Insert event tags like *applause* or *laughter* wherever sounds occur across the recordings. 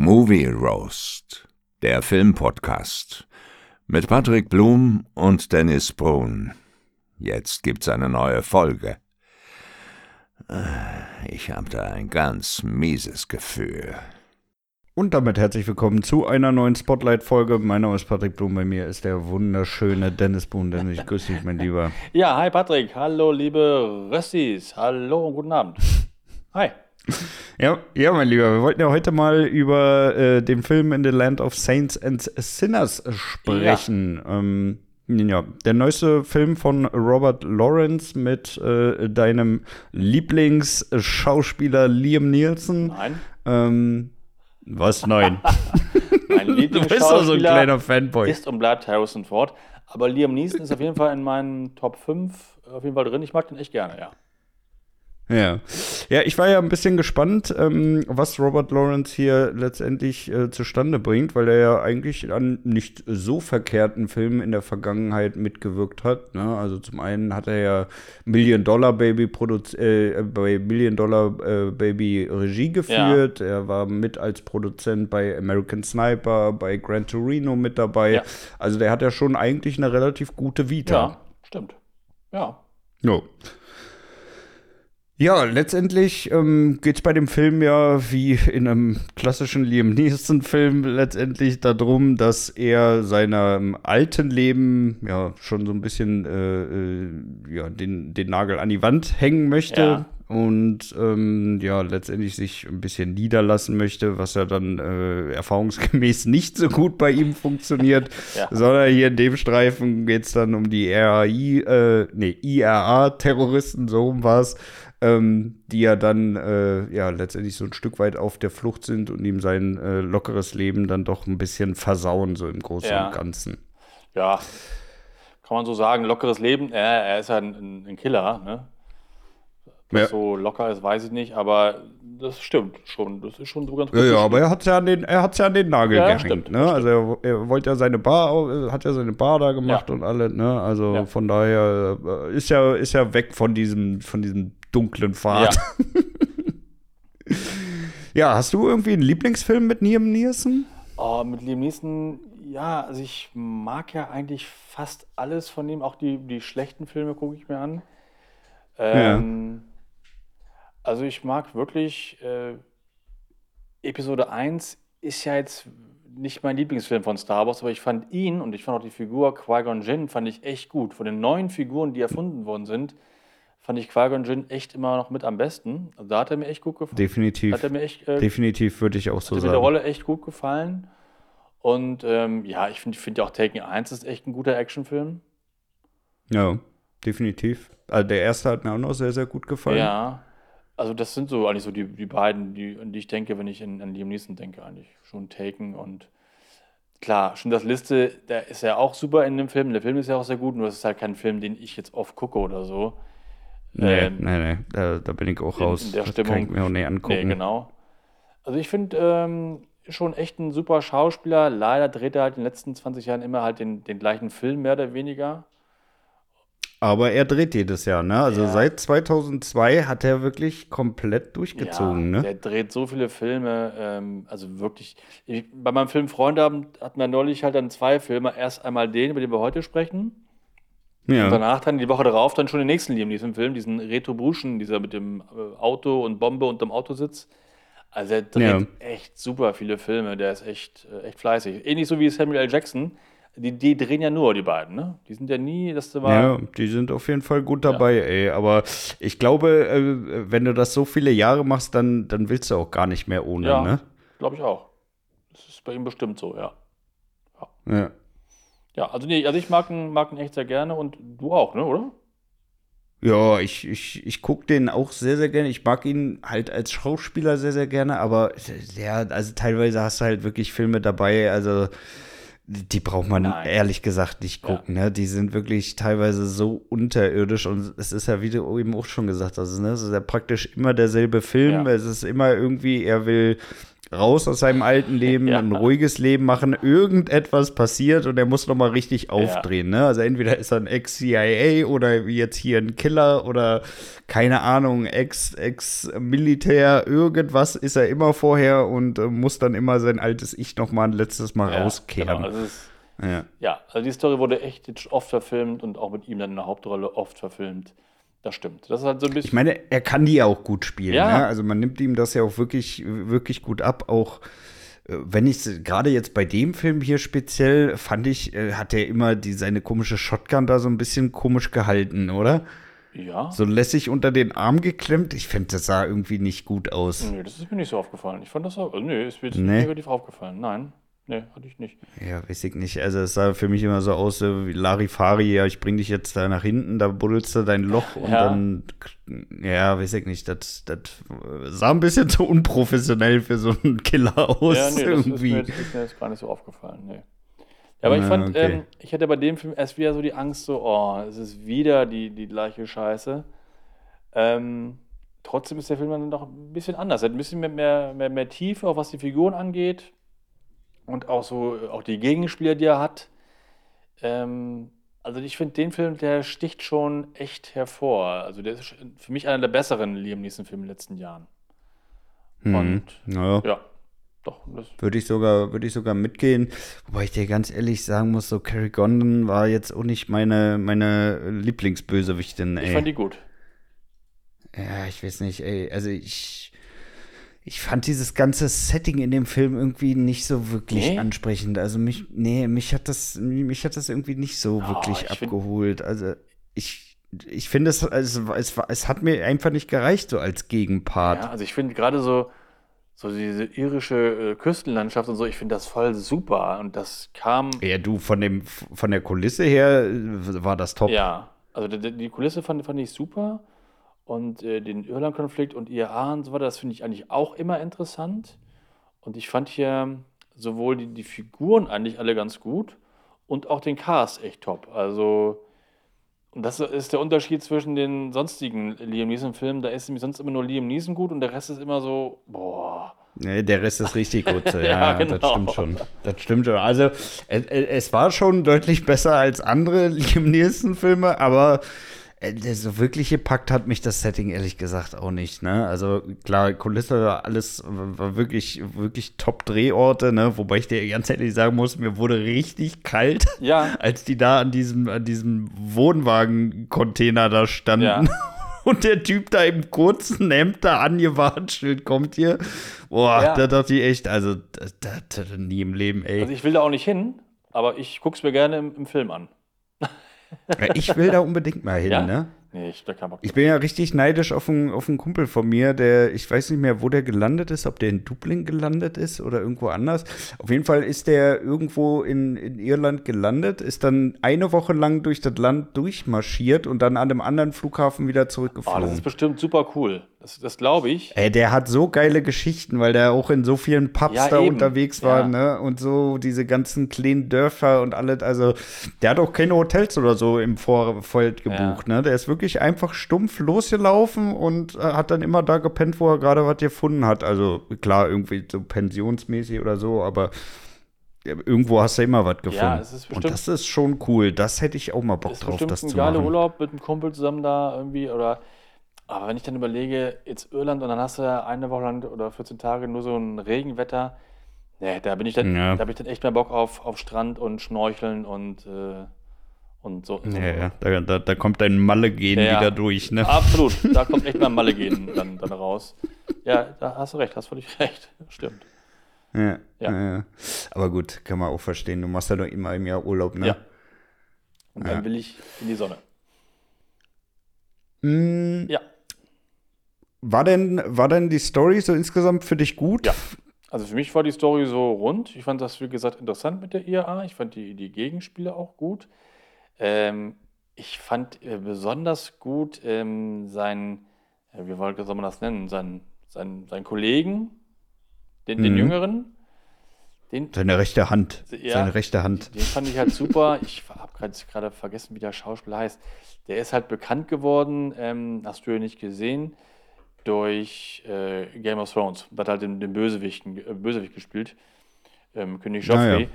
Movie Roast, der Filmpodcast mit Patrick Blum und Dennis Brun. Jetzt gibt's eine neue Folge. Ich habe da ein ganz mieses Gefühl. Und damit herzlich willkommen zu einer neuen Spotlight-Folge. Mein Name ist Patrick Blum, bei mir ist der wunderschöne Dennis Brun. Dennis, ich grüße dich, mein Lieber. Ja, hi Patrick, hallo liebe Röstis, hallo und guten Abend. *laughs* Hi. *laughs* Ja, ja, mein Lieber, wir wollten ja heute mal über äh, den Film In the Land of Saints and Sinners sprechen. Ja. Ähm, ja, der neueste Film von Robert Lawrence mit äh, deinem Lieblingsschauspieler Liam Nielsen. Nein. Ähm, was? Nein. *laughs* mein Lieblingsschauspieler du bist doch so ein kleiner Fanboy. ist und bleibt Harrison Ford. Aber Liam Neeson ist auf jeden Fall in meinen Top 5 auf jeden Fall drin. Ich mag den echt gerne, ja. Ja. ja, ich war ja ein bisschen gespannt, ähm, was Robert Lawrence hier letztendlich äh, zustande bringt, weil er ja eigentlich an nicht so verkehrten Filmen in der Vergangenheit mitgewirkt hat. Ne? Also zum einen hat er ja Million Dollar Baby äh, bei Million Dollar äh, Baby Regie geführt. Ja. Er war mit als Produzent bei American Sniper, bei Gran Torino mit dabei. Ja. Also der hat ja schon eigentlich eine relativ gute Vita. Ja, stimmt. Ja. No. Ja, letztendlich ähm, geht es bei dem Film ja wie in einem klassischen Liam Neeson-Film letztendlich darum, dass er seinem alten Leben ja schon so ein bisschen äh, äh, ja, den, den Nagel an die Wand hängen möchte. Ja. Und ähm, ja, letztendlich sich ein bisschen niederlassen möchte, was ja dann äh, erfahrungsgemäß *laughs* nicht so gut bei ihm funktioniert, *laughs* ja. sondern hier in dem Streifen geht es dann um die RAI, äh, nee, IRA-Terroristen, so war es, ähm, die ja dann äh, ja letztendlich so ein Stück weit auf der Flucht sind und ihm sein äh, lockeres Leben dann doch ein bisschen versauen, so im Großen ja. und Ganzen. Ja, kann man so sagen, lockeres Leben, er, er ist ja ein, ein Killer, ne? Was ja. so locker ist, weiß ich nicht, aber das stimmt schon. Das ist schon so ganz gut. Ja, ja aber er hat es ja an den, er hat's ja an den Nagel ja, gehängt. Stimmt, ne? Also er, er, wollte ja seine Bar, hat ja seine Bar da gemacht ja. und alle, ne? Also von daher äh, ist ja, ist ja weg von diesem, von diesem dunklen Pfad. Ja. *laughs* ja, hast du irgendwie einen Lieblingsfilm mit Liam Neeson? Oh, mit Liam Neeson, ja, also ich mag ja eigentlich fast alles von ihm, auch die, die schlechten Filme gucke ich mir an. Ähm, ja. Also ich mag wirklich, äh, Episode 1 ist ja jetzt nicht mein Lieblingsfilm von Star Wars, aber ich fand ihn und ich fand auch die Figur Qui-Gon Jinn fand ich echt gut. Von den neuen Figuren, die erfunden worden sind, fand ich Qui-Gon Jinn echt immer noch mit am besten. Also da hat er mir echt gut gefallen. Definitiv. Hat er mir echt, äh, Definitiv würde ich auch so hat sagen. Hat mir der Rolle echt gut gefallen. Und ähm, ja, ich finde find auch Taken 1 ist echt ein guter Actionfilm. Ja, definitiv. Also der erste hat mir auch noch sehr, sehr gut gefallen. Ja. Also das sind so eigentlich so die, die beiden, die, an die ich denke, wenn ich in, an Liam Neeson denke, eigentlich. Schon Taken und klar, schon das Liste, der ist ja auch super in dem Film. Der Film ist ja auch sehr gut, nur das ist halt kein Film, den ich jetzt oft gucke oder so. Nee, ähm, nee, nee, da, da, bin ich auch raus. In der das Stimmung. kann ich mir auch nicht angucken. Nee, genau. Also ich finde ähm, schon echt ein super Schauspieler. Leider dreht er halt in den letzten 20 Jahren immer halt den, den gleichen Film, mehr oder weniger. Aber er dreht jedes Jahr, ne? Also ja. seit 2002 hat er wirklich komplett durchgezogen, ja, ne? Er dreht so viele Filme, ähm, also wirklich. Ich, bei meinem Film Freunde hatten wir neulich halt dann zwei Filme. Erst einmal den, über den wir heute sprechen. Ja. Und danach dann die Woche darauf dann schon den nächsten Liam Film, diesen Retrobuschen, dieser mit dem äh, Auto und Bombe und dem Autositz. Also er dreht ja. echt super viele Filme, der ist echt, äh, echt fleißig. Ähnlich so wie Samuel L. Jackson. Die, die drehen ja nur, die beiden, ne? Die sind ja nie, das war. Ja, die sind auf jeden Fall gut dabei, ja. ey. Aber ich glaube, äh, wenn du das so viele Jahre machst, dann, dann willst du auch gar nicht mehr ohne, ja, ne? Glaube ich auch. Das ist bei ihm bestimmt so, ja. Ja. ja. Ja, also nee, also ich mag ihn, mag ihn echt sehr gerne und du auch, ne, oder? Ja, ich, ich, ich gucke den auch sehr, sehr gerne. Ich mag ihn halt als Schauspieler sehr, sehr gerne, aber ja, also teilweise hast du halt wirklich Filme dabei, also die braucht man Nein. ehrlich gesagt nicht gucken. Ja. Ne? Die sind wirklich teilweise so unterirdisch und es ist ja, wie du eben auch schon gesagt hast, ne? es ist ja praktisch immer derselbe Film. Ja. Es ist immer irgendwie, er will raus aus seinem alten Leben, ja. ein ruhiges Leben machen, irgendetwas passiert und er muss noch mal richtig aufdrehen. Ja. Ne? Also entweder ist er ein Ex-CIA oder jetzt hier ein Killer oder keine Ahnung, Ex-Militär, -Ex irgendwas ist er immer vorher und äh, muss dann immer sein altes Ich noch mal ein letztes Mal ja, rauskehren. Genau, also ist, ja. ja, also die Story wurde echt oft verfilmt und auch mit ihm dann in der Hauptrolle oft verfilmt. Das stimmt. Das ist halt so ein bisschen. Ich meine, er kann die ja auch gut spielen. Ja. Ne? Also man nimmt ihm das ja auch wirklich, wirklich gut ab. Auch äh, wenn ich gerade jetzt bei dem Film hier speziell fand ich, äh, hat er immer die, seine komische Shotgun da so ein bisschen komisch gehalten, oder? Ja. So lässig unter den Arm geklemmt. Ich finde, das sah irgendwie nicht gut aus. Nee, das ist mir nicht so aufgefallen. Ich fand das auch. Also, nee, ist mir nee. negativ aufgefallen. Nein. Nee, hatte ich nicht. Ja, weiß ich nicht. Also es sah für mich immer so aus wie Larifari, ja, ich bring dich jetzt da nach hinten, da buddelst du dein Loch und ja. dann, ja, weiß ich nicht, das, das sah ein bisschen zu unprofessionell für so einen Killer aus. Ja, nee, irgendwie. das ist mir, ist mir jetzt gar nicht so aufgefallen, nee. Ja, aber ich fand, okay. ähm, ich hatte bei dem Film erst wieder so die Angst, so, oh, es ist wieder die, die gleiche Scheiße. Ähm, trotzdem ist der Film dann doch ein bisschen anders. Er hat ein bisschen mehr, mehr, mehr, mehr Tiefe, auch was die Figuren angeht und auch so, auch die Gegenspieler, die er hat. Ähm, also ich finde den Film, der sticht schon echt hervor. Also der ist für mich einer der besseren Liam Neeson-Filme in den letzten Jahren. Hm. Und naja. ja, doch. Würde ich, sogar, würde ich sogar mitgehen. Wobei ich dir ganz ehrlich sagen muss, so Carrie Condon war jetzt auch nicht meine, meine Lieblingsbösewichtin. Ey. Ich fand die gut. Ja, ich weiß nicht, ey. Also ich ich fand dieses ganze Setting in dem Film irgendwie nicht so wirklich nee? ansprechend. Also mich, nee, mich hat das, mich hat das irgendwie nicht so oh, wirklich abgeholt. Also ich, ich finde es, also es, es hat mir einfach nicht gereicht, so als Gegenpart. Ja, also ich finde gerade so, so diese irische äh, Küstenlandschaft und so, ich finde das voll super. Und das kam. Ja, du, von dem, von der Kulisse her äh, war das top. Ja, also die, die Kulisse fand, fand ich super und äh, den Irland-Konflikt und IRA und so weiter, das finde ich eigentlich auch immer interessant. Und ich fand hier sowohl die, die Figuren eigentlich alle ganz gut und auch den Cast echt top. Also, und das ist der Unterschied zwischen den sonstigen Liam Neeson-Filmen. Da ist nämlich sonst immer nur Liam Neeson gut und der Rest ist immer so, boah. Nee, der Rest ist richtig gut. *laughs* ja, ja genau. das stimmt schon. Das stimmt schon. Also, es, es war schon deutlich besser als andere Liam Neeson-Filme, aber so wirklich gepackt hat mich das Setting ehrlich gesagt auch nicht. Ne? Also klar, Kulisse, alles war wirklich, wirklich Top-Drehorte, ne? wobei ich dir ganz ehrlich sagen muss, mir wurde richtig kalt, ja. *laughs* als die da an diesem, an diesem Wohnwagen-Container da standen. Ja. *laughs* Und der Typ da im kurzen Hemd da angewartet kommt hier. Boah, ja. da dachte ich echt, also, das, das, nie im Leben, ey. Also ich will da auch nicht hin, aber ich guck's mir gerne im, im Film an. Ich will da unbedingt mal hin, ja? ne? Nee, ich, ich bin ja richtig neidisch auf einen, auf einen Kumpel von mir, der, ich weiß nicht mehr, wo der gelandet ist, ob der in Dublin gelandet ist oder irgendwo anders. Auf jeden Fall ist der irgendwo in, in Irland gelandet, ist dann eine Woche lang durch das Land durchmarschiert und dann an einem anderen Flughafen wieder zurückgeflogen. Oh, das ist bestimmt super cool. Das, das glaube ich. Ey, der hat so geile Geschichten, weil der auch in so vielen Pubs ja, da eben. unterwegs war, ja. ne? Und so diese ganzen kleinen Dörfer und alles. Also, der hat auch keine Hotels oder so im Vorfeld gebucht, ja. ne? Der ist wirklich einfach stumpf losgelaufen und äh, hat dann immer da gepennt, wo er gerade was gefunden hat. Also, klar, irgendwie so pensionsmäßig oder so, aber irgendwo hast du immer was gefunden. Ja, es ist bestimmt, und das ist schon cool. Das hätte ich auch mal Bock drauf, das zu machen. ein Urlaub mit einem Kumpel zusammen da irgendwie oder aber wenn ich dann überlege, jetzt Irland und dann hast du ja eine Woche lang oder 14 Tage nur so ein Regenwetter, ne, da bin ich dann, ja. da habe ich dann echt mehr Bock auf, auf Strand und Schnorcheln und, äh, und so. Ja, ja. Da, da, da, kommt dein Malle-Gen ja, wieder durch, ne? Absolut, da kommt echt mal *laughs* Malle-Gen dann, dann raus. Ja, da hast du recht, hast völlig *laughs* recht. Stimmt. Ja, ja. Aber gut, kann man auch verstehen. Du machst ja doch immer im Jahr Urlaub, ne? Ja. Und dann will ich in die Sonne. Mm, ja. War denn, war denn die Story so insgesamt für dich gut? Ja. Also für mich war die Story so rund. Ich fand das, wie gesagt, interessant mit der IAA. Ich fand die, die Gegenspiele auch gut. Ähm, ich fand äh, besonders gut ähm, sein, äh, wie soll man das nennen, sein, sein, sein Kollegen, den, mhm. den Jüngeren. Den, Seine rechte Hand. Ja, Seine rechte Hand. Den fand ich halt super. ich habe gerade vergessen, wie der Schauspieler heißt. Der ist halt bekannt geworden, ähm, hast du ja nicht gesehen, durch äh, Game of Thrones. Da hat halt den, den Bösewicht, äh, Bösewicht gespielt, ähm, König Joffrey. Ah, ja.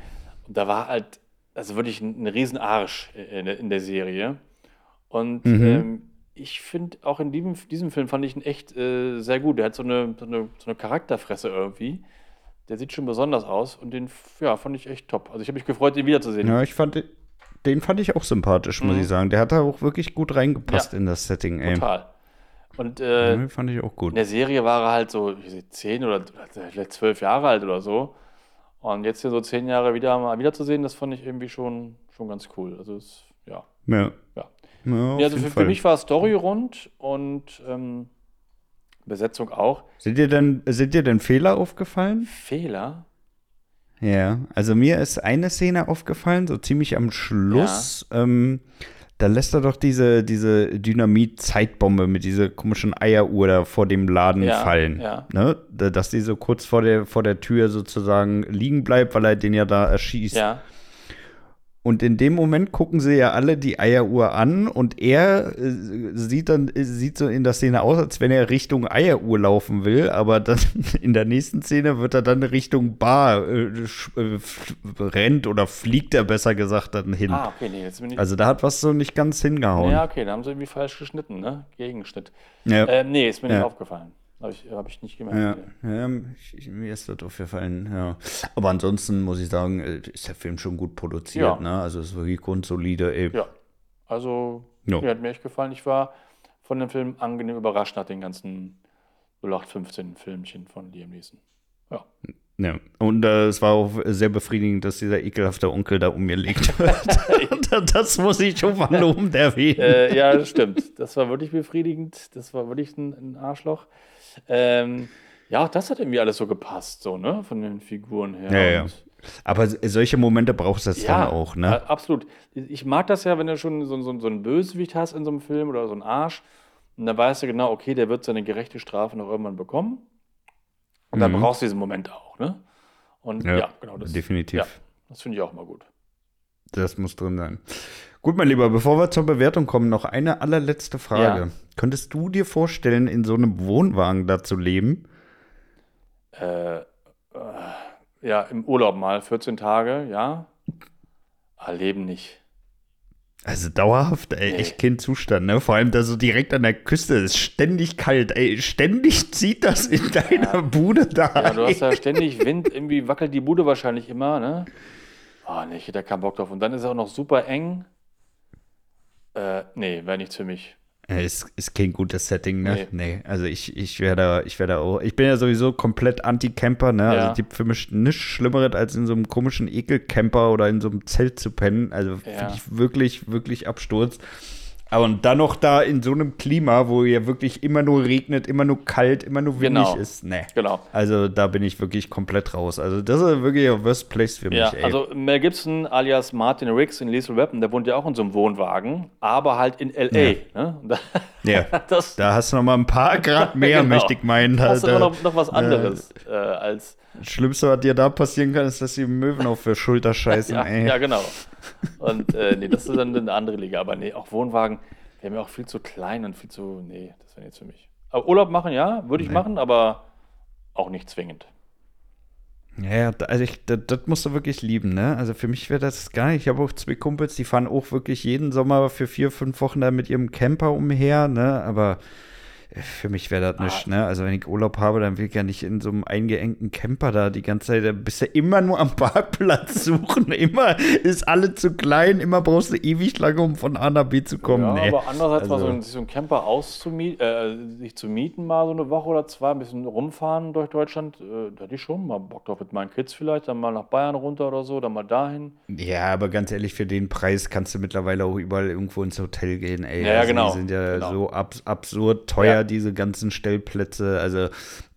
Und da war halt, also wirklich ein, ein Riesenarsch in, in der Serie. Und mhm. ähm, ich finde, auch in diesem, diesem Film fand ich ihn echt äh, sehr gut. Der hat so eine, so, eine, so eine Charakterfresse irgendwie. Der sieht schon besonders aus und den ja, fand ich echt top. Also ich habe mich gefreut, den wiederzusehen. Ja, ich fand den fand ich auch sympathisch, mhm. muss ich sagen. Der hat da auch wirklich gut reingepasst ja, in das Setting, ey. Total. Und äh, ja, fand ich auch gut. In der Serie war er halt so zehn oder vielleicht zwölf Jahre alt oder so. Und jetzt hier so zehn Jahre wieder mal wiederzusehen, das fand ich irgendwie schon, schon ganz cool. Also es, ja. Ja. ja. ja also für, für, mich war Story rund und ähm, Besetzung auch. Sind dir denn, sind dir denn Fehler aufgefallen? Fehler? Ja, also mir ist eine Szene aufgefallen, so ziemlich am Schluss. Ja. Ähm, da lässt er doch diese, diese Dynamit-Zeitbombe mit dieser komischen Eieruhr da vor dem Laden ja, fallen. Ja. Ne? Dass die so kurz vor der, vor der Tür sozusagen liegen bleibt, weil er den ja da erschießt. Ja. Und in dem Moment gucken sie ja alle die Eieruhr an und er äh, sieht dann sieht so in der Szene aus, als wenn er Richtung Eieruhr laufen will, aber dann *laughs* in der nächsten Szene wird er dann Richtung Bar äh, äh, rennt oder fliegt er besser gesagt dann hin. Ah, okay, nee, jetzt bin ich Also da hat was so nicht ganz hingehauen. Ja, okay, da haben sie irgendwie falsch geschnitten, ne? Gegenschnitt. Ja. Äh, nee, ist mir ja. nicht aufgefallen. Habe ich, hab ich nicht gemerkt. Ja, ja ich, mir ist das aufgefallen, ja. Aber ansonsten muss ich sagen, äh, ist der Film schon gut produziert, ja. ne? Also es ist wirklich grundsolide, ey. Ja, also no. mir hat mir echt gefallen. Ich war von dem Film angenehm überrascht nach den ganzen 0815 Filmchen von Liam Neeson. Ja. Ja, und äh, es war auch sehr befriedigend, dass dieser ekelhafte Onkel da um mir liegt. *laughs* das muss ich schon mal lobend erwähnen. Äh, ja, das stimmt. Das war wirklich befriedigend. Das war wirklich ein, ein Arschloch. Ähm, ja, das hat irgendwie alles so gepasst, so, ne? Von den Figuren her. Ja, ja. Aber solche Momente brauchst du das ja, dann auch, ne? Absolut. Ich mag das ja, wenn du schon so, so, so einen Bösewicht hast in so einem Film oder so einen Arsch. Und dann weißt du genau, okay, der wird seine gerechte Strafe noch irgendwann bekommen. Und dann mhm. brauchst du diesen Moment auch, ne? Und ja, ja genau das. Definitiv. Ja, das finde ich auch mal gut. Das muss drin sein. Gut, mein Lieber, bevor wir zur Bewertung kommen, noch eine allerletzte Frage. Ja. Könntest du dir vorstellen, in so einem Wohnwagen da zu leben? Äh, äh, ja, im Urlaub mal, 14 Tage, ja. Aber leben nicht. Also dauerhaft, ey, nee. echt kein Zustand, ne? Vor allem da so direkt an der Küste ist ständig kalt, ey, ständig *laughs* zieht das in deiner ja. Bude da. Ja, du hast ja ständig Wind, irgendwie wackelt die Bude wahrscheinlich immer, ne? Oh, nee, ich hätte da keinen Bock drauf. Und dann ist es auch noch super eng. Äh, nee, wäre nichts für mich. Ist, ist kein gutes Setting, ne? Nee. nee. Also ich, ich wäre da, ich wäre da auch. Ich bin ja sowieso komplett Anti-Camper, ne? Also ja. Also es gibt für mich nichts Schlimmeres, als in so einem komischen Ekel-Camper oder in so einem Zelt zu pennen. Also ja. finde ich wirklich, wirklich Absturz. Aber und dann noch da in so einem Klima, wo ja wirklich immer nur regnet, immer nur kalt, immer nur windig genau. ist. Nee. Genau. Also da bin ich wirklich komplett raus. Also das ist wirklich ein Worst Place für mich. Ja, ey. also Mel Gibson alias Martin Riggs in Lethal Weapon, der wohnt ja auch in so einem Wohnwagen, aber halt in L.A. Ja, ne? da, *laughs* ja. *laughs* das, da hast du noch mal ein paar Grad mehr, *laughs* genau. möchte ich meinen. Da hast du noch, noch was anderes äh, als das Schlimmste, was dir da passieren kann, ist, dass die Möwen auf der Schulter *laughs* scheißen. ja, ja, genau. Und äh, nee, das ist dann eine andere Liga. Aber nee, auch Wohnwagen wäre mir auch viel zu klein und viel zu. Nee, das wäre nichts für mich. Aber Urlaub machen, ja, würde ich nee. machen, aber auch nicht zwingend. Ja, also ich, das, das, musst du wirklich lieben, ne? Also für mich wäre das gar nicht. Ich habe auch zwei Kumpels, die fahren auch wirklich jeden Sommer für vier, fünf Wochen da mit ihrem Camper umher, ne? Aber für mich wäre das ah. nicht, ne? Also wenn ich Urlaub habe, dann will ich ja nicht in so einem eingeengten Camper da die ganze Zeit, da bist du immer nur am *laughs* Parkplatz suchen. immer ist alle zu klein, immer brauchst du ewig lange, um von A nach B zu kommen. Ja, nee. aber andererseits also, mal so, ein, so ein Camper auszumieten, äh, sich zu mieten, mal so eine Woche oder zwei, ein bisschen rumfahren durch Deutschland, äh, da hätte ich schon mal Bock drauf mit meinen Kids vielleicht, dann mal nach Bayern runter oder so, dann mal dahin. Ja, aber ganz ehrlich, für den Preis kannst du mittlerweile auch überall irgendwo ins Hotel gehen, ey. Ja, also genau. Die sind ja genau. so ab, absurd teuer. Ja diese ganzen Stellplätze. Also,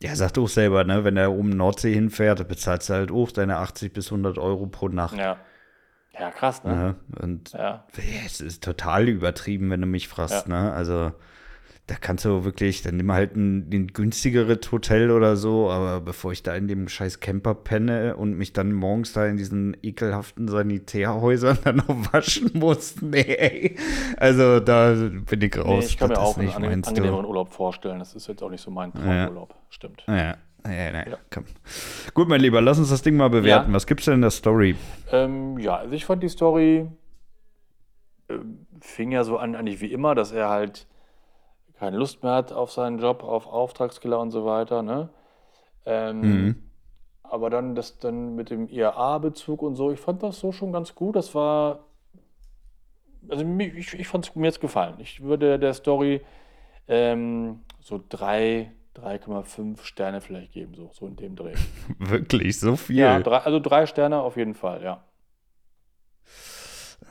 ja, sagt auch selber, ne, wenn er um Nordsee hinfährt, bezahlst du halt auch deine 80 bis 100 Euro pro Nacht. Ja. Ja, krass, ne? Ja, und ja. es ist total übertrieben, wenn du mich fragst, ja. ne? Also, da kannst du wirklich, dann nimm halt ein, ein günstigeres Hotel oder so, aber bevor ich da in dem scheiß Camper penne und mich dann morgens da in diesen ekelhaften Sanitärhäusern *laughs* dann noch waschen muss, *laughs* nee, Also da bin ich raus. Nee, ich kann mir auch einen angenehmeren Urlaub vorstellen. Das ist jetzt auch nicht so mein Traumurlaub. Ja. Stimmt. Ja. Ja, ja, ja. Gut, mein Lieber, lass uns das Ding mal bewerten. Ja. Was gibt's denn in der Story? Ähm, ja, also ich fand die Story äh, fing ja so an, eigentlich wie immer, dass er halt keine Lust mehr hat auf seinen Job, auf Auftragskiller und so weiter. Ne? Ähm, mhm. Aber dann das dann mit dem IAA-Bezug und so, ich fand das so schon ganz gut. Das war, also ich, ich fand es mir jetzt gefallen. Ich würde der Story ähm, so drei, 3,5 Sterne vielleicht geben, so, so in dem Dreh. *laughs* Wirklich, so viel? Ja, drei, also drei Sterne auf jeden Fall, ja.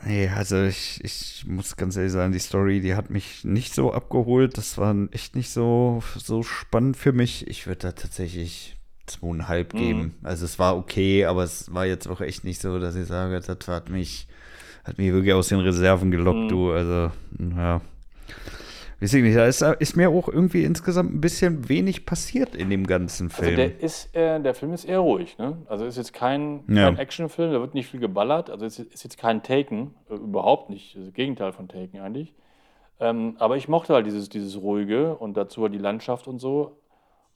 Nee, also ich, ich muss ganz ehrlich sagen, die Story, die hat mich nicht so abgeholt. Das war echt nicht so, so spannend für mich. Ich würde da tatsächlich zweieinhalb mhm. geben. Also es war okay, aber es war jetzt auch echt nicht so, dass ich sage, das hat mich, hat mich wirklich aus den Reserven gelockt, mhm. du. Also, ja. Weiß ich nicht, da ist, ist, mir auch irgendwie insgesamt ein bisschen wenig passiert in dem ganzen also Film. Also der, ist, äh, der Film ist eher ruhig, ne? Also ist jetzt kein, ja. kein Actionfilm, da wird nicht viel geballert. Also es ist jetzt kein Taken, äh, überhaupt nicht. Das Gegenteil von Taken eigentlich. Ähm, aber ich mochte halt dieses, dieses Ruhige und dazu halt die Landschaft und so.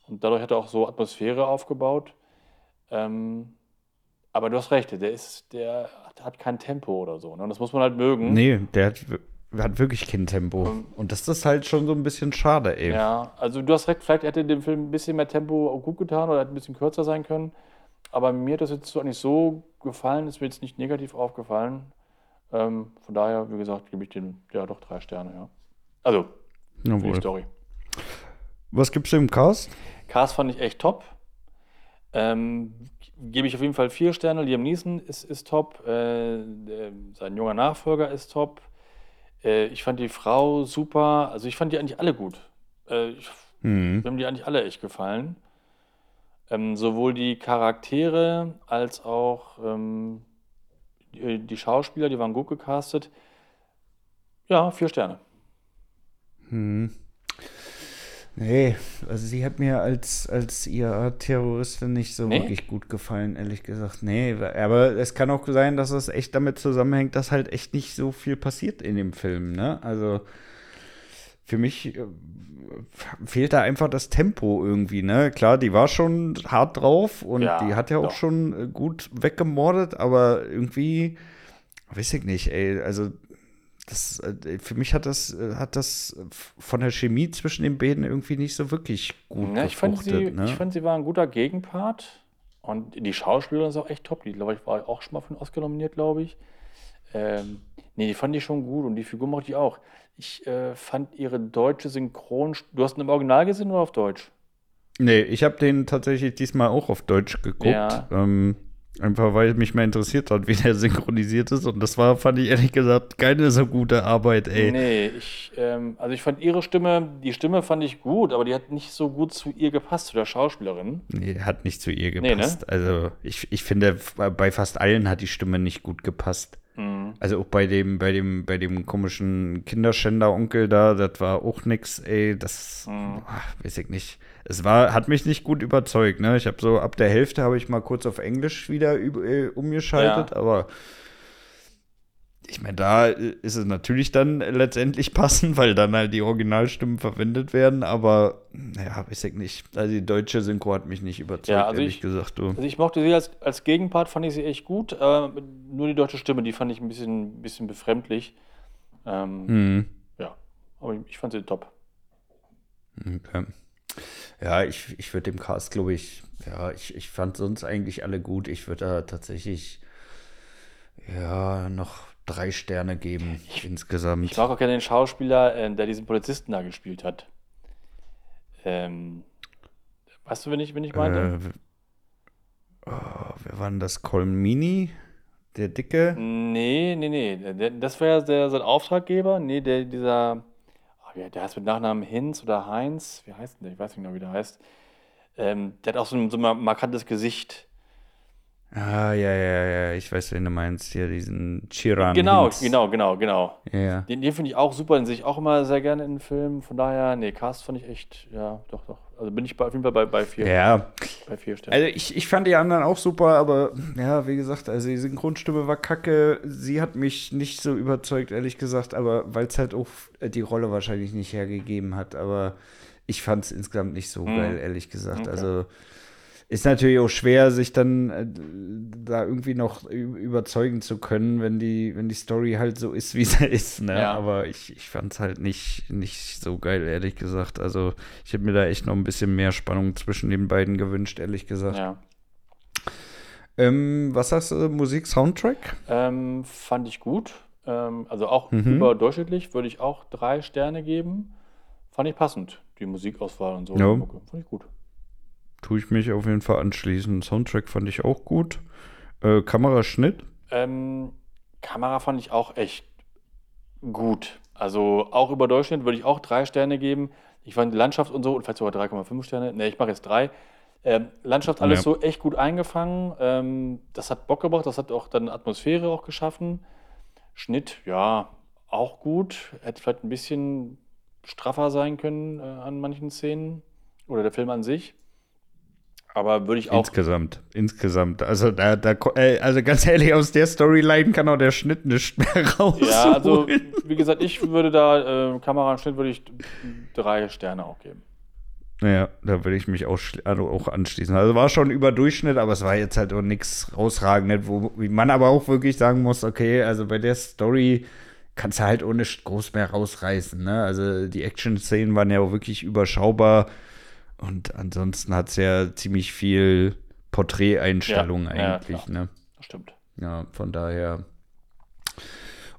Und dadurch hat er auch so Atmosphäre aufgebaut. Ähm, aber du hast recht, der, ist, der hat kein Tempo oder so. Ne? Und das muss man halt mögen. Nee, der hat hat wirklich kein Tempo. Und das ist halt schon so ein bisschen schade, ey. Ja, also du hast recht, vielleicht hätte dem Film ein bisschen mehr Tempo gut getan oder hätte ein bisschen kürzer sein können. Aber mir hat das jetzt so nicht so gefallen, ist mir jetzt nicht negativ aufgefallen. Ähm, von daher, wie gesagt, gebe ich dem ja doch drei Sterne, ja. Also, für die Story. Was gibt's im Cast? Cast fand ich echt top. Ähm, gebe ich auf jeden Fall vier Sterne. Liam Neeson ist, ist top. Äh, sein junger Nachfolger ist top. Äh, ich fand die Frau super. Also ich fand die eigentlich alle gut. Äh, ich, mhm. Mir haben die eigentlich alle echt gefallen. Ähm, sowohl die Charaktere als auch ähm, die, die, Schauspieler, die waren gut gecastet. Ja, vier Sterne. Mhm. Nee, also sie hat mir als, als IAA-Terroristin nicht so nee? wirklich gut gefallen, ehrlich gesagt. Nee, aber es kann auch sein, dass es echt damit zusammenhängt, dass halt echt nicht so viel passiert in dem Film, ne? Also für mich äh, fehlt da einfach das Tempo irgendwie, ne? Klar, die war schon hart drauf und ja, die hat ja auch doch. schon äh, gut weggemordet, aber irgendwie, weiß ich nicht, ey, also das, äh, für mich hat das, äh, hat das von der Chemie zwischen den beiden irgendwie nicht so wirklich gut ja, ich fand, sie, ne? ich fand, sie war ein guter Gegenpart. Und die Schauspielerin ist auch echt top. Die, glaube ich, war auch schon mal den Oscar nominiert, glaube ich. Ähm, nee, die fand ich schon gut und die Figur mochte ich auch. Ich äh, fand ihre deutsche Synchron. Du hast ihn im Original gesehen oder auf Deutsch? Nee, ich habe den tatsächlich diesmal auch auf Deutsch geguckt. Ja. Ähm, Einfach weil mich mehr interessiert hat, wie der *laughs* synchronisiert ist. Und das war, fand ich ehrlich gesagt, keine so gute Arbeit, ey. Nee, ich, ähm, also ich fand ihre Stimme, die Stimme fand ich gut, aber die hat nicht so gut zu ihr gepasst, zu der Schauspielerin. Nee, hat nicht zu ihr gepasst. Nee, ne? Also ich, ich finde, bei fast allen hat die Stimme nicht gut gepasst. Mhm. Also auch bei dem, bei dem, bei dem komischen Kinderschänder-Onkel da, das war auch nix, ey, das mhm. ach, weiß ich nicht. Es war, hat mich nicht gut überzeugt, ne? Ich habe so ab der Hälfte habe ich mal kurz auf Englisch wieder äh, umgeschaltet, ja. aber ich meine, da ist es natürlich dann letztendlich *laughs* passend, weil dann halt die Originalstimmen verwendet werden, aber naja, weiß ich nicht. Also die deutsche Synchro hat mich nicht überzeugt, ja, also ehrlich ich, gesagt. Du. Also ich mochte sie als, als Gegenpart, fand ich sie echt gut. Äh, nur die deutsche Stimme, die fand ich ein bisschen, bisschen befremdlich. Ähm, mhm. Ja, aber ich, ich fand sie top. Okay. Ja, ich, ich würde dem Cast, glaube ich, ja, ich, ich fand sonst eigentlich alle gut. Ich würde da tatsächlich ja noch drei Sterne geben ich, insgesamt. Ich mag auch gerne den Schauspieler, äh, der diesen Polizisten da gespielt hat. Ähm, weißt du, wen ich, wen ich meinte? Äh, oh, wer war denn das? Colmini? Der Dicke? Nee, nee, nee. Das war ja der, sein Auftraggeber. Nee, der, dieser, der heißt mit Nachnamen Hinz oder Heinz. Wie heißt denn der? Ich weiß nicht genau, wie der heißt. Ähm, der hat auch so ein, so ein markantes Gesicht. Ah, ja, ja, ja, ich weiß, wen du meinst. Hier, diesen Chiran. Genau, Hinz. genau, genau, genau. Ja. Den, den finde ich auch super, den sehe ich auch immer sehr gerne in Filmen. Von daher, nee, Cast fand ich echt, ja, doch, doch. Also bin ich bei, auf jeden Fall bei, bei vier. Ja, Bei vier Sternen. also ich, ich fand die anderen auch super, aber ja, wie gesagt, also die Synchronstimme war kacke. Sie hat mich nicht so überzeugt, ehrlich gesagt, aber weil es halt auch die Rolle wahrscheinlich nicht hergegeben hat. Aber ich fand es insgesamt nicht so Mhm. geil, ehrlich gesagt. Okay. Also ist natürlich auch schwer, sich dann äh, da irgendwie noch überzeugen zu können, wenn die, wenn die Story halt so ist, wie *laughs* sie ist. Ne? Ja. Aber ich, ich fand es halt nicht, nicht so geil, ehrlich gesagt. Also ich hätte mir da echt noch ein bisschen mehr Spannung zwischen den beiden gewünscht, ehrlich gesagt. ja. Ähm, was sagst du, Musik, Soundtrack? Ähm, fand ich gut. Ähm, also auch Mhm. überdurchschnittlich würde ich auch drei Sterne geben. Fand ich passend, die Musikauswahl und so. Ja. Fand ich gut. Tue ich mich auf jeden Fall anschließen. Soundtrack fand ich auch gut. Äh, Kameraschnitt? Ähm, Kamera fand ich auch echt gut. Also auch über Durchschnitt würde ich auch drei Sterne geben. Ich fand die Landschaft und so, und vielleicht sogar 3,5 Sterne. Ne, ich mache jetzt drei. Ähm, Landschaft alles Ja. so echt gut eingefangen. Ähm, das hat Bock gebracht, das hat auch dann Atmosphäre auch geschaffen. Schnitt, ja, auch gut. Hätte vielleicht ein bisschen straffer sein können äh, an manchen Szenen. Oder der Film an sich. Aber würde ich auch. Insgesamt. Insgesamt. Also, da, da, also ganz ehrlich, aus der Storyline kann auch der Schnitt nicht mehr *laughs* raus. Ja, also wie gesagt, ich würde da, äh, Kamera und Schnitt würde ich drei Sterne auch geben. Ja, da würde ich mich auch, also auch anschließen. Also war schon über Durchschnitt, aber es war jetzt halt auch nichts rausragendes, wo man aber auch wirklich sagen muss, okay, also bei der Story kannst du halt ohne groß mehr rausreißen. Ne? Also die Action-Szenen waren ja auch wirklich überschaubar und ansonsten hat es ja ziemlich viel Porträteinstellung Ja, ja, eigentlich. klar. ne? Das stimmt. Ja, von daher.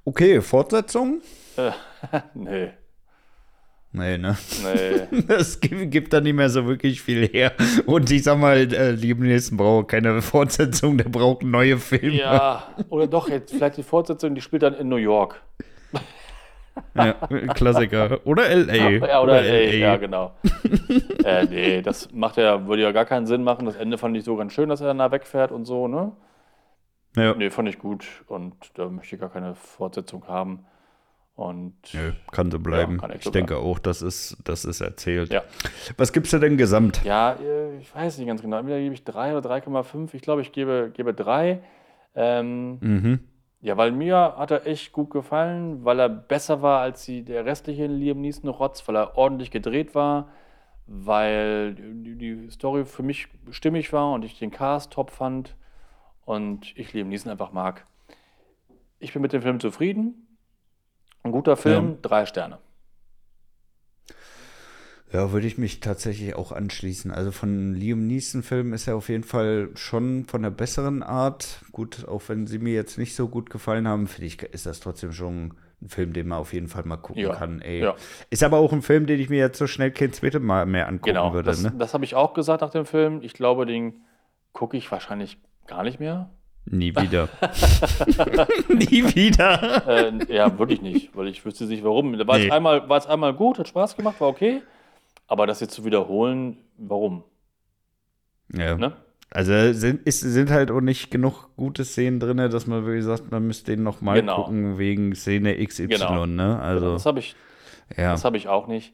Okay, Fortsetzung? *laughs* nee, Nee, ne? nee. *laughs* Es gibt, gibt da nicht mehr so wirklich viel her. Und ich sag mal, äh, Liam Neeson braucht keine Fortsetzung, der braucht neue Filme. ja, oder doch, jetzt vielleicht die Fortsetzung, die spielt dann in New York. Ja, Klassiker. Oder L.A. Ja, oder, ey, ja, genau. äh, nee, das macht ja, würde ja gar keinen Sinn machen. Das Ende fand ich so ganz schön, dass er dann da wegfährt und so, ne? Ja. Nee, fand ich gut und da möchte ich gar keine Fortsetzung haben. Und Nö, kann so bleiben. kann echt ich so denke auch, das ist, das ist erzählt. Ja. Was gibst du denn gesamt? Ja, ich weiß nicht ganz genau. Entweder gebe ich 3 oder 3,5. Ich glaube, ich gebe, gebe 3. Ähm, Mhm. Ja, weil mir hat er echt gut gefallen, weil er besser war als die, der restliche Liam Neeson-Rotz, weil er ordentlich gedreht war, weil die, die Story für mich stimmig war und ich den Cast top fand und ich Liam Neeson einfach mag. Ich bin mit dem Film zufrieden. Ein guter Film, Ja. drei Sterne. Ja, würde ich mich tatsächlich auch anschließen. Also von Liam Neeson-Filmen ist er auf jeden Fall schon von der besseren Art. Gut, auch wenn sie mir jetzt nicht so gut gefallen haben, finde ich, ist das trotzdem schon ein Film, den man auf jeden Fall mal gucken Ja, kann. Ja. Ist aber auch ein Film, den ich mir jetzt so schnell kein zweites Mal mehr angucken Genau, würde. das, ne? das habe ich auch gesagt nach dem Film. Ich glaube, den gucke ich wahrscheinlich gar nicht mehr. Nie *laughs* wieder. *laughs* Nie wieder. Äh, ja, wirklich nicht, weil ich wüsste nicht warum. War Nee. es einmal, war es einmal gut, hat Spaß gemacht, war okay. Aber das jetzt zu wiederholen, warum? Ja. Ne? Also sind, ist, sind halt auch nicht genug gute Szenen drin, dass man wirklich sagt, man müsste den noch mal Genau. gucken wegen Szene XY, Genau. ne? Also, das habe ich, ja. das hab ich auch nicht.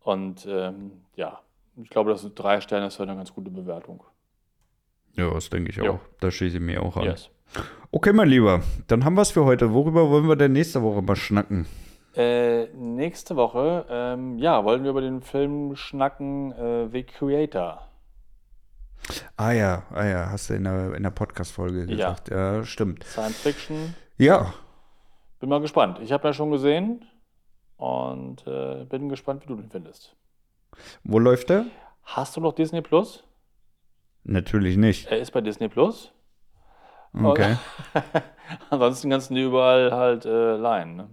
Und ähm, ja, ich glaube, das sind drei Sterne ist halt eine ganz gute Bewertung. ja, das denke ich auch. Da schließe ich mir auch an. Yes. Okay, mein Lieber, dann haben wir es für heute. Worüber wollen wir denn nächste Woche mal schnacken? Äh, nächste Woche, ähm, ja, wollen wir über den Film schnacken, äh, The Creator. Ah ja, ah ja, hast du in der, in der Podcast-Folge Ja. gesagt. Ja. stimmt. Science Fiction. Ja, Bin mal gespannt. Ich habe ja schon gesehen und äh, bin gespannt, wie du den findest. wo läuft der? Hast du noch Disney Plus? Natürlich nicht. Er ist bei Disney Plus. Okay. *laughs* Ansonsten kannst du die überall halt äh, leihen. Ne?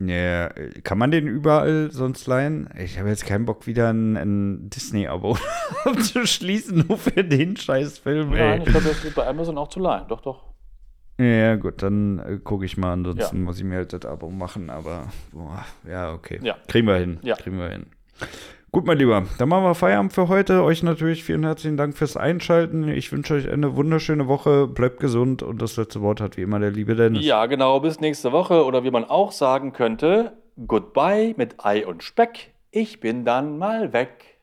Ja, kann man den überall sonst leihen? Ich habe jetzt keinen Bock, wieder ein, ein Disney-Abo *laughs* zu schließen, nur für den scheiß Film, Nein, ey. ich glaube, das ist bei Amazon auch zu leihen. Doch, doch. Ja, gut, dann äh, gucke ich mal. Ansonsten Ja. muss ich mir halt das Abo machen, aber boah, ja, okay. Ja. Kriegen wir hin. Ja. Kriegen wir hin. Gut, mein Lieber, dann machen wir Feierabend für heute. Euch natürlich vielen herzlichen Dank fürs Einschalten. Ich wünsche euch eine wunderschöne Woche. Bleibt gesund und das letzte Wort hat wie immer der liebe Dennis. Ja, genau. Bis nächste Woche. Oder wie man auch sagen könnte, Goodbye mit Ei und Speck. Ich bin dann mal weg.